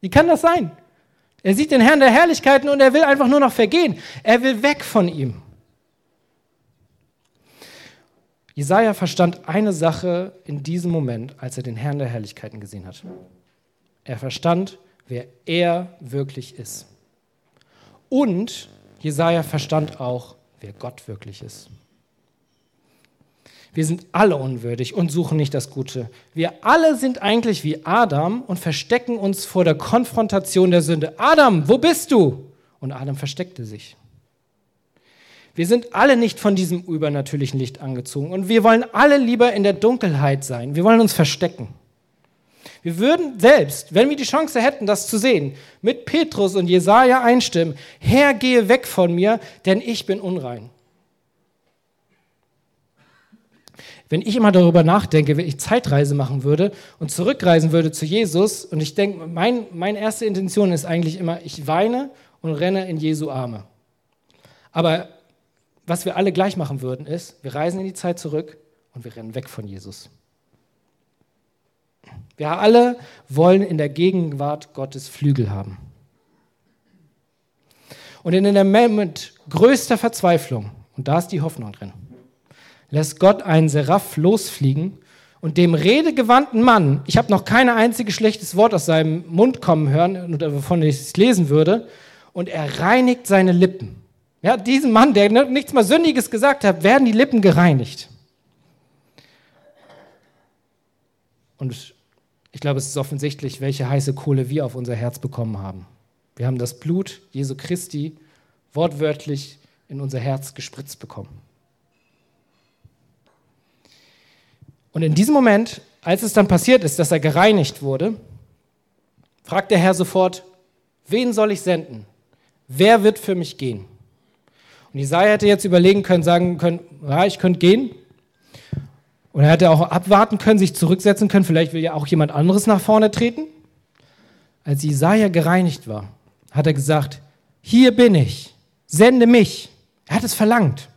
Wie kann das sein? Er sieht den Herrn der Herrlichkeiten und er will einfach nur noch vergehen. Er will weg von ihm. Jesaja verstand eine Sache in diesem Moment, als er den Herrn der Herrlichkeiten gesehen hat. Er verstand, wer er wirklich ist. Und Jesaja verstand auch, wer Gott wirklich ist. Wir sind alle unwürdig und suchen nicht das Gute. Wir alle sind eigentlich wie Adam und verstecken uns vor der Konfrontation der Sünde. Adam, wo bist du? Und Adam versteckte sich. Wir sind alle nicht von diesem übernatürlichen Licht angezogen und wir wollen alle lieber in der Dunkelheit sein. Wir wollen uns verstecken. Wir würden selbst, wenn wir die Chance hätten, das zu sehen, mit Petrus und Jesaja einstimmen: Herr, gehe weg von mir, denn ich bin unrein. Wenn ich immer darüber nachdenke, wenn ich Zeitreise machen würde und zurückreisen würde zu Jesus, und ich denke, mein, meine erste Intention ist eigentlich immer, ich weine und renne in Jesu Arme. Aber was wir alle gleich machen würden, ist, wir reisen in die Zeit zurück und wir rennen weg von Jesus. Wir alle wollen in der Gegenwart Gottes Flügel haben. Und in dem Moment größter Verzweiflung, und da ist die Hoffnung drin, lässt Gott einen Seraph losfliegen und dem redegewandten Mann, ich habe noch kein einziges schlechtes Wort aus seinem Mund kommen hören, wovon ich es lesen würde, und er reinigt seine Lippen. Ja, diesem Mann, der nichts mal Sündiges gesagt hat, werden die Lippen gereinigt. Und ich glaube, es ist offensichtlich, welche heiße Kohle wir auf unser Herz bekommen haben. Wir haben das Blut Jesu Christi wortwörtlich in unser Herz gespritzt bekommen. Und in diesem Moment, als es dann passiert ist, dass er gereinigt wurde, fragt der Herr sofort, wen soll ich senden? Wer wird für mich gehen? Und Isaiah hätte jetzt überlegen können, sagen können, ja, ich könnte gehen. Und er hätte auch abwarten können, sich zurücksetzen können, vielleicht will ja auch jemand anderes nach vorne treten. Als Isaiah gereinigt war, hat er gesagt, hier bin ich, sende mich. Er hat es verlangt.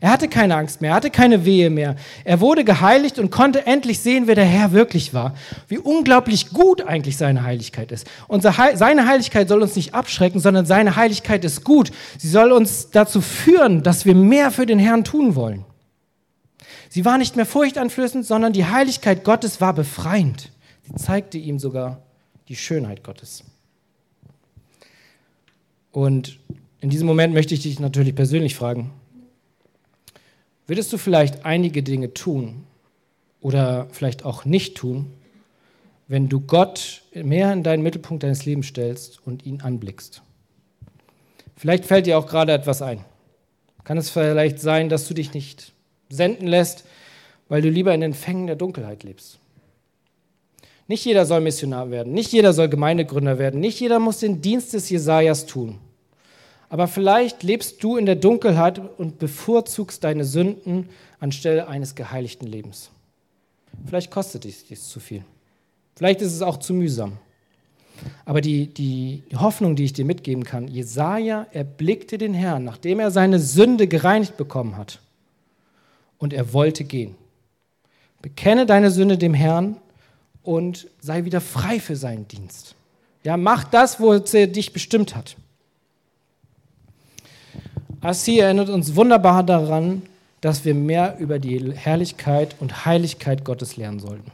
Er hatte keine Angst mehr, er hatte keine Wehe mehr. Er wurde geheiligt und konnte endlich sehen, wer der Herr wirklich war. Wie unglaublich gut eigentlich seine Heiligkeit ist. Und seine Heiligkeit soll uns nicht abschrecken, sondern seine Heiligkeit ist gut. Sie soll uns dazu führen, dass wir mehr für den Herrn tun wollen. Sie war nicht mehr furchteinflößend, sondern die Heiligkeit Gottes war befreiend. Sie zeigte ihm sogar die Schönheit Gottes. Und in diesem Moment möchte ich dich natürlich persönlich fragen, würdest du vielleicht einige Dinge tun oder vielleicht auch nicht tun, wenn du Gott mehr in deinen Mittelpunkt deines Lebens stellst und ihn anblickst? Vielleicht fällt dir auch gerade etwas ein. Kann es vielleicht sein, dass du dich nicht senden lässt, weil du lieber in den Fängen der Dunkelheit lebst? Nicht jeder soll Missionar werden, nicht jeder soll Gemeindegründer werden, nicht jeder muss den Dienst des Jesajas tun. Aber vielleicht lebst du in der Dunkelheit und bevorzugst deine Sünden anstelle eines geheiligten Lebens. Vielleicht kostet dich dies zu viel. Vielleicht ist es auch zu mühsam. Aber die, die Hoffnung, die ich dir mitgeben kann, Jesaja erblickte den Herrn, nachdem er seine Sünde gereinigt bekommen hat. Und er wollte gehen. Bekenne deine Sünde dem Herrn und sei wieder frei für seinen Dienst. Ja, mach das, wo er dich bestimmt hat. Assi erinnert uns wunderbar daran, dass wir mehr über die Herrlichkeit und Heiligkeit Gottes lernen sollten.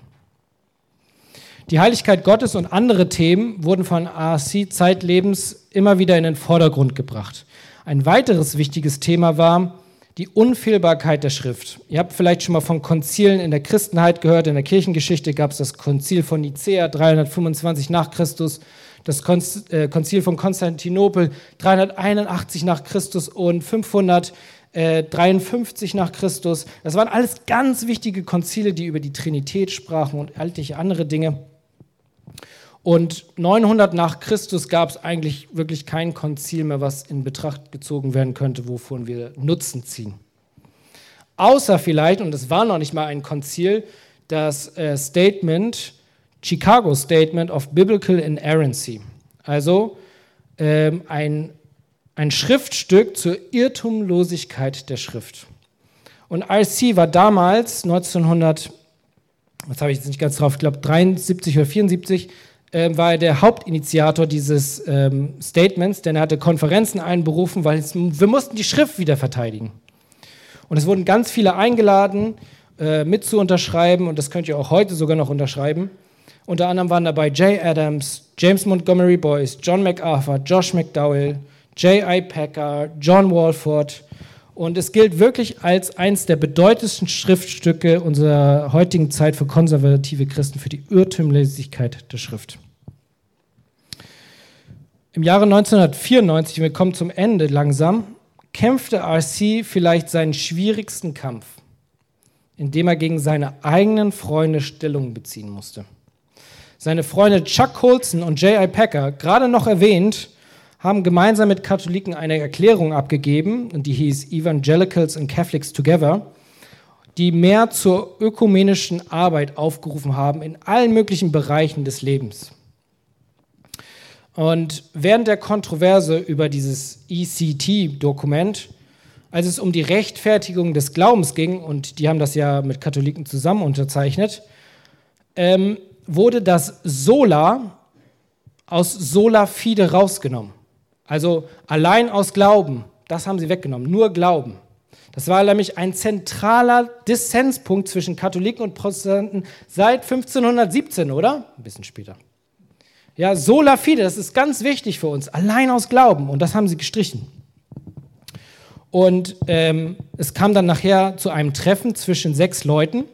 Die Heiligkeit Gottes und andere Themen wurden von ASC zeitlebens immer wieder in den Vordergrund gebracht. Ein weiteres wichtiges Thema war die Unfehlbarkeit der Schrift. Ihr habt vielleicht schon mal von Konzilen in der Christenheit gehört. In der Kirchengeschichte gab es das Konzil von Nicea 325 nach Christus das äh, Konzil von Konstantinopel 381 nach Christus und 553 nach Christus. Das waren alles ganz wichtige Konzile, die über die Trinität sprachen und altliche andere Dinge. Und 900 nach Christus gab es eigentlich wirklich kein Konzil mehr, was in Betracht gezogen werden könnte, wovon wir Nutzen ziehen. Außer vielleicht, und es war noch nicht mal ein Konzil, das äh, Statement Chicago Statement of Biblical Inerrancy, also ähm, ein, ein Schriftstück zur Irrtumlosigkeit der Schrift. Und RC war damals 1900, was habe ich jetzt nicht ganz drauf, ich glaube 73 oder 74, äh, war er der Hauptinitiator dieses ähm, Statements, denn er hatte Konferenzen einberufen, weil es, wir mussten die Schrift wieder verteidigen. Und es wurden ganz viele eingeladen, äh, mit zu unterschreiben, und das könnt ihr auch heute sogar noch unterschreiben. Unter anderem waren dabei Jay Adams, James Montgomery Boyce, John MacArthur, Josh McDowell, J.I. Packer, John Walford. Und es gilt wirklich als eines der bedeutendsten Schriftstücke unserer heutigen Zeit für konservative Christen, für die Irrtümlichkeit der Schrift. Im Jahre 1994, wir kommen zum Ende langsam, kämpfte RC vielleicht seinen schwierigsten Kampf, indem er gegen seine eigenen Freunde Stellung beziehen musste. Seine Freunde Chuck Colson und J.I. Packer, gerade noch erwähnt, haben gemeinsam mit Katholiken eine Erklärung abgegeben, die hieß Evangelicals and Catholics Together, die mehr zur ökumenischen Arbeit aufgerufen haben in allen möglichen Bereichen des Lebens. Und während der Kontroverse über dieses ECT-Dokument, als es um die Rechtfertigung des Glaubens ging, und die haben das ja mit Katholiken zusammen unterzeichnet, ähm, wurde das Sola aus Sola Fide rausgenommen. Also allein aus Glauben, das haben sie weggenommen, nur Glauben. Das war nämlich ein zentraler Dissenspunkt zwischen Katholiken und Protestanten seit 1517, oder? Ein bisschen später. Ja, sola fide, das ist ganz wichtig für uns, allein aus Glauben. Und das haben sie gestrichen. Und ähm, es kam dann nachher zu einem Treffen zwischen sechs Leuten.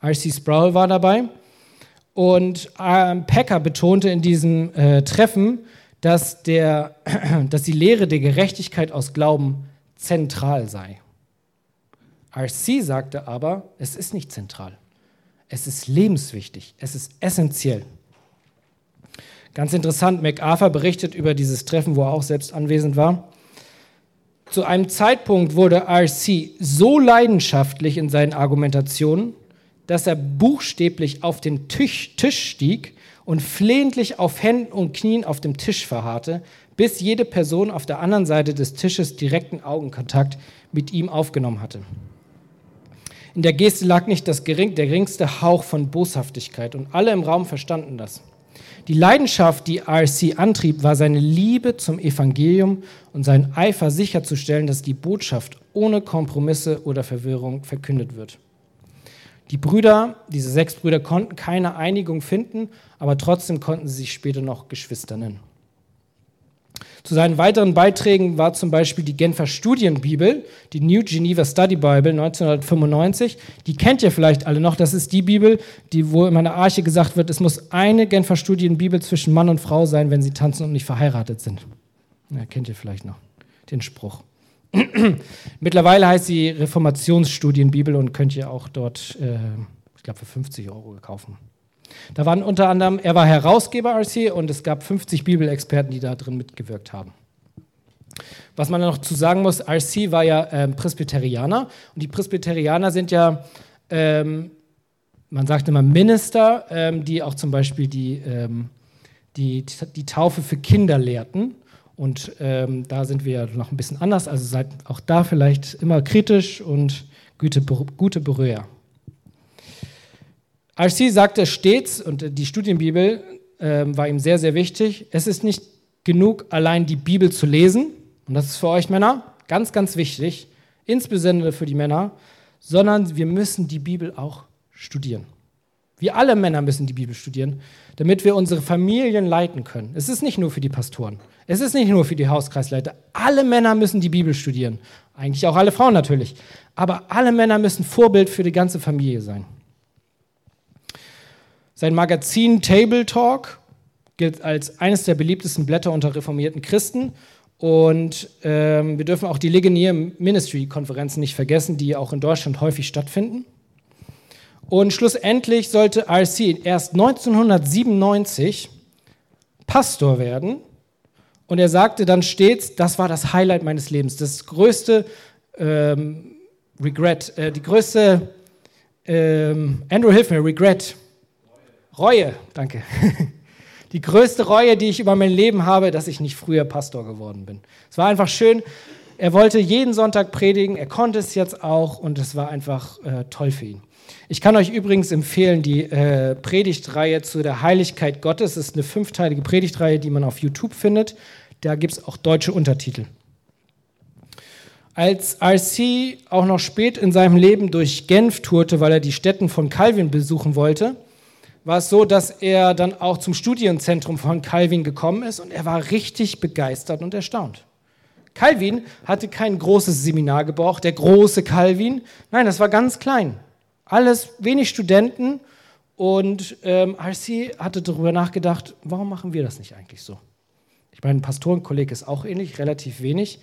R.C. Sproul war dabei. Und ähm, Packer betonte in diesem äh, Treffen, dass, der, dass die Lehre der Gerechtigkeit aus Glauben zentral sei. RC sagte aber, es ist nicht zentral. Es ist lebenswichtig. Es ist essentiell. Ganz interessant, MacArthur berichtet über dieses Treffen, wo er auch selbst anwesend war. Zu einem Zeitpunkt wurde RC so leidenschaftlich in seinen Argumentationen, dass er buchstäblich auf den Tisch, Tisch stieg und flehentlich auf Händen und Knien auf dem Tisch verharrte, bis jede Person auf der anderen Seite des Tisches direkten Augenkontakt mit ihm aufgenommen hatte. In der Geste lag nicht das gering, der geringste Hauch von Boshaftigkeit und alle im Raum verstanden das. Die Leidenschaft, die RC antrieb, war seine Liebe zum Evangelium und sein Eifer sicherzustellen, dass die Botschaft ohne Kompromisse oder Verwirrung verkündet wird. Die Brüder, diese sechs Brüder, konnten keine Einigung finden, aber trotzdem konnten sie sich später noch Geschwister nennen. Zu seinen weiteren Beiträgen war zum Beispiel die Genfer Studienbibel, die New Geneva Study Bible 1995. Die kennt ihr vielleicht alle noch. Das ist die Bibel, die, wo in meiner Arche gesagt wird, es muss eine Genfer Studienbibel zwischen Mann und Frau sein, wenn sie tanzen und nicht verheiratet sind. Ja, kennt ihr vielleicht noch den Spruch. Mittlerweile heißt sie Reformationsstudienbibel und könnt ihr auch dort, äh, ich glaube, für 50 Euro kaufen. Da waren unter anderem, er war Herausgeber RC und es gab 50 Bibelexperten, die da drin mitgewirkt haben. Was man noch zu sagen muss, RC war ja ähm, Presbyterianer und die Presbyterianer sind ja, ähm, man sagt immer Minister, ähm, die auch zum Beispiel die, ähm, die, die Taufe für Kinder lehrten. Und ähm, da sind wir noch ein bisschen anders, also seid auch da vielleicht immer kritisch und gute, gute Berührer. RC sagte stets, und die Studienbibel äh, war ihm sehr, sehr wichtig, es ist nicht genug, allein die Bibel zu lesen, und das ist für euch Männer ganz, ganz wichtig, insbesondere für die Männer, sondern wir müssen die Bibel auch studieren. Wir alle Männer müssen die Bibel studieren, damit wir unsere Familien leiten können. Es ist nicht nur für die Pastoren, es ist nicht nur für die Hauskreisleiter. Alle Männer müssen die Bibel studieren. Eigentlich auch alle Frauen natürlich. Aber alle Männer müssen Vorbild für die ganze Familie sein. Sein Magazin Table Talk gilt als eines der beliebtesten Blätter unter reformierten Christen. Und ähm, wir dürfen auch die Ligonier Ministry-Konferenzen nicht vergessen, die auch in Deutschland häufig stattfinden. Und schlussendlich sollte RC erst 1997 Pastor werden. Und er sagte dann stets, das war das Highlight meines Lebens, das größte ähm, Regret, äh, die größte, ähm, Andrew hilf mir, Regret, Reue, danke. Die größte Reue, die ich über mein Leben habe, dass ich nicht früher Pastor geworden bin. Es war einfach schön. Er wollte jeden Sonntag predigen, er konnte es jetzt auch und es war einfach äh, toll für ihn. Ich kann euch übrigens empfehlen, die äh, Predigtreihe zu der Heiligkeit Gottes. Das ist eine fünfteilige Predigtreihe, die man auf YouTube findet. Da gibt es auch deutsche Untertitel. Als RC auch noch spät in seinem Leben durch Genf tourte, weil er die Stätten von Calvin besuchen wollte, war es so, dass er dann auch zum Studienzentrum von Calvin gekommen ist und er war richtig begeistert und erstaunt. Calvin hatte kein großes Seminar gebraucht, der große Calvin. Nein, das war ganz klein. Alles wenig Studenten und ähm, RC hatte darüber nachgedacht, warum machen wir das nicht eigentlich so? Ich meine, ein Pastorenkolleg ist auch ähnlich, relativ wenig.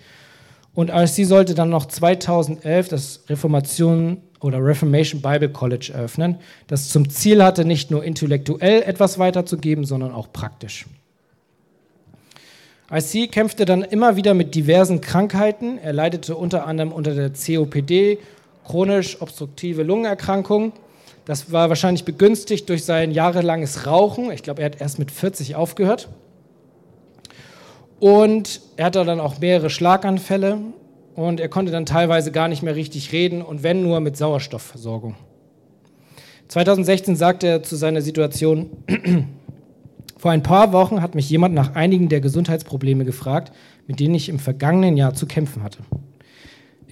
Und RC sollte dann noch 2011 das Reformation oder Reformation Bible College eröffnen, das zum Ziel hatte, nicht nur intellektuell etwas weiterzugeben, sondern auch praktisch. IC kämpfte dann immer wieder mit diversen Krankheiten. Er leidete unter anderem unter der COPD, chronisch obstruktive Lungenerkrankung. Das war wahrscheinlich begünstigt durch sein jahrelanges Rauchen. Ich glaube, er hat erst mit 40 aufgehört. Und er hatte dann auch mehrere Schlaganfälle und er konnte dann teilweise gar nicht mehr richtig reden und wenn nur mit Sauerstoffversorgung. 2016 sagte er zu seiner Situation, vor ein paar Wochen hat mich jemand nach einigen der Gesundheitsprobleme gefragt, mit denen ich im vergangenen Jahr zu kämpfen hatte.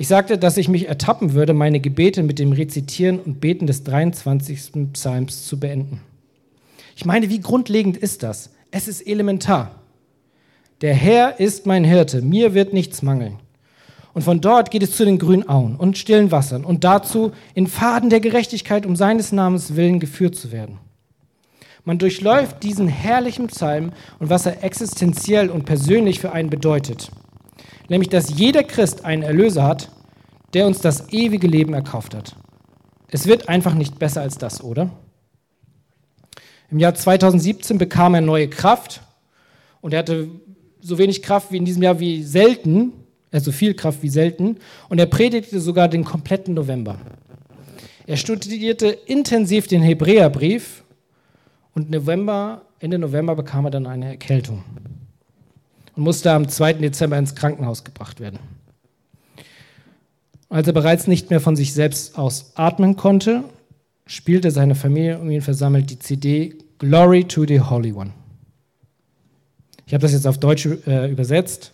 Ich sagte, dass ich mich ertappen würde, meine Gebete mit dem Rezitieren und Beten des 23. Psalms zu beenden. Ich meine, wie grundlegend ist das? Es ist elementar. Der Herr ist mein Hirte, mir wird nichts mangeln. Und von dort geht es zu den grünen Auen und stillen Wassern und dazu, in Faden der Gerechtigkeit um seines Namens willen geführt zu werden. Man durchläuft diesen herrlichen Psalm und was er existenziell und persönlich für einen bedeutet. Nämlich, dass jeder Christ einen Erlöser hat, der uns das ewige Leben erkauft hat. Es wird einfach nicht besser als das, oder? Im Jahr 2017 bekam er neue Kraft und er hatte so wenig Kraft wie in diesem Jahr wie selten also viel Kraft wie selten, und er predigte sogar den kompletten November. Er studierte intensiv den Hebräerbrief und November, Ende November bekam er dann eine Erkältung und musste am 2. Dezember ins Krankenhaus gebracht werden. Als er bereits nicht mehr von sich selbst aus atmen konnte, spielte seine Familie um ihn versammelt die CD Glory to the Holy One. Ich habe das jetzt auf Deutsch äh, übersetzt.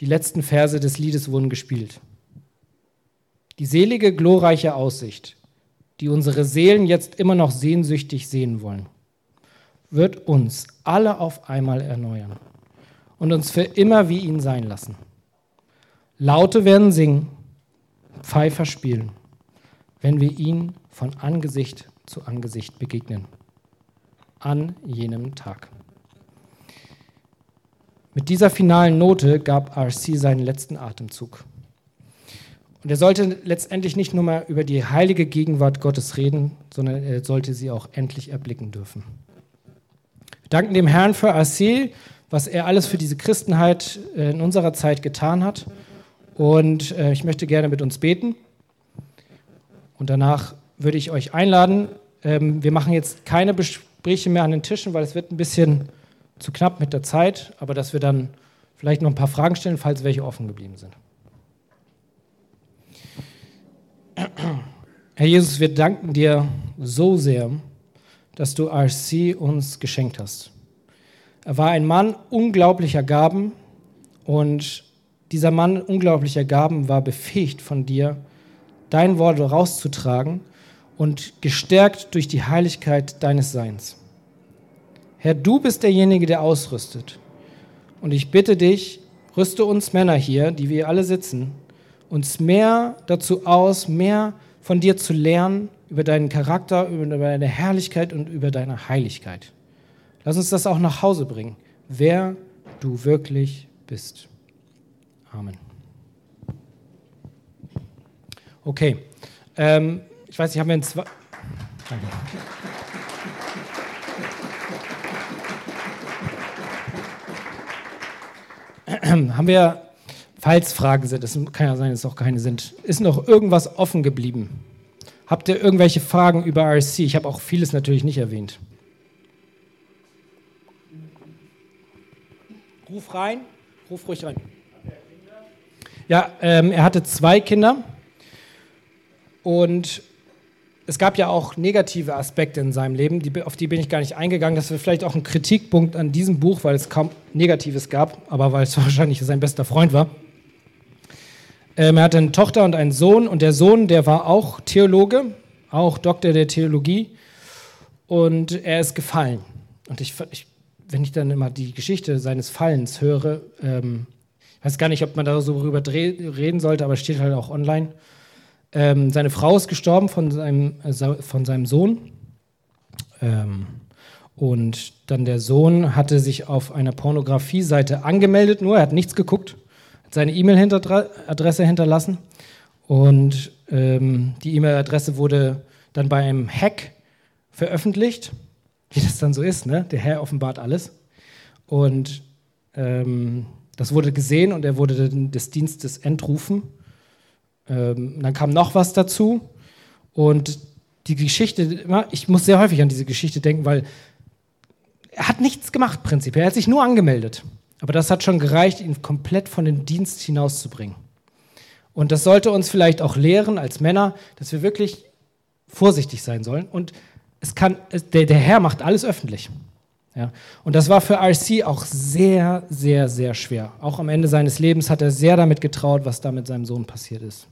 Die letzten Verse des Liedes wurden gespielt. Die selige, glorreiche Aussicht, die unsere Seelen jetzt immer noch sehnsüchtig sehen wollen, wird uns alle auf einmal erneuern und uns für immer wie ihn sein lassen. Laute werden singen, Pfeifer spielen, wenn wir ihn von Angesicht zu Angesicht begegnen. An jenem Tag. Mit dieser finalen Note gab RC seinen letzten Atemzug. Und er sollte letztendlich nicht nur mal über die heilige Gegenwart Gottes reden, sondern er sollte sie auch endlich erblicken dürfen. Wir danken dem Herrn für RC, was er alles für diese Christenheit äh, in unserer Zeit getan hat. Und äh, ich möchte gerne mit uns beten. Und danach würde ich euch einladen. Ähm, wir machen jetzt keine Gespräche mehr an den Tischen, weil es wird ein bisschen zu knapp mit der Zeit, aber dass wir dann vielleicht noch ein paar Fragen stellen, falls welche offen geblieben sind. Herr Jesus, wir danken dir so sehr, dass du RC uns geschenkt hast. Er war ein Mann unglaublicher Gaben und dieser Mann unglaublicher Gaben war befähigt von dir, dein Wort rauszutragen und gestärkt durch die Heiligkeit deines Seins. Herr, du bist derjenige, der ausrüstet. Und ich bitte dich, rüste uns Männer hier, die wir alle sitzen, uns mehr dazu aus, mehr von dir zu lernen über deinen Charakter, über deine Herrlichkeit und über deine Heiligkeit. Lass uns das auch nach Hause bringen, wer du wirklich bist. Amen. Okay. Ähm, ich weiß nicht, haben wir ein zwei. Haben wir, falls Fragen sind, es kann ja sein, dass es auch keine sind, ist noch irgendwas offen geblieben? Habt ihr irgendwelche Fragen über RC? Ich habe auch vieles natürlich nicht erwähnt. Ruf rein, ruf ruhig rein. Ja, ähm, er hatte zwei Kinder und es gab ja auch negative Aspekte in seinem Leben, die, auf die bin ich gar nicht eingegangen. Das wäre vielleicht auch ein Kritikpunkt an diesem Buch, weil es kaum Negatives gab, aber weil es wahrscheinlich sein bester Freund war. Ähm, er hatte eine Tochter und einen Sohn und der Sohn, der war auch Theologe, auch Doktor der Theologie und er ist gefallen. Und ich, ich wenn ich dann immer die Geschichte seines Fallens höre, ähm, ich weiß gar nicht, ob man darüber reden sollte, aber steht halt auch online. Ähm, seine Frau ist gestorben von seinem, äh, von seinem Sohn. Ähm, und dann der Sohn hatte sich auf einer Pornografie-Seite angemeldet, nur er hat nichts geguckt, hat seine E-Mail-Adresse hinterlassen. Und ähm, die E-Mail-Adresse wurde dann bei einem Hack veröffentlicht, wie das dann so ist, ne? Der Herr offenbart alles. Und ähm, das wurde gesehen und er wurde des Dienstes entrufen. Ähm, dann kam noch was dazu und die Geschichte, ich muss sehr häufig an diese Geschichte denken, weil er hat nichts gemacht prinzipiell, er hat sich nur angemeldet. Aber das hat schon gereicht, ihn komplett von dem Dienst hinauszubringen. Und das sollte uns vielleicht auch lehren als Männer, dass wir wirklich vorsichtig sein sollen. Und es kann, der, der Herr macht alles öffentlich. Ja. Und das war für RC auch sehr, sehr, sehr schwer. Auch am Ende seines Lebens hat er sehr damit getraut, was da mit seinem Sohn passiert ist.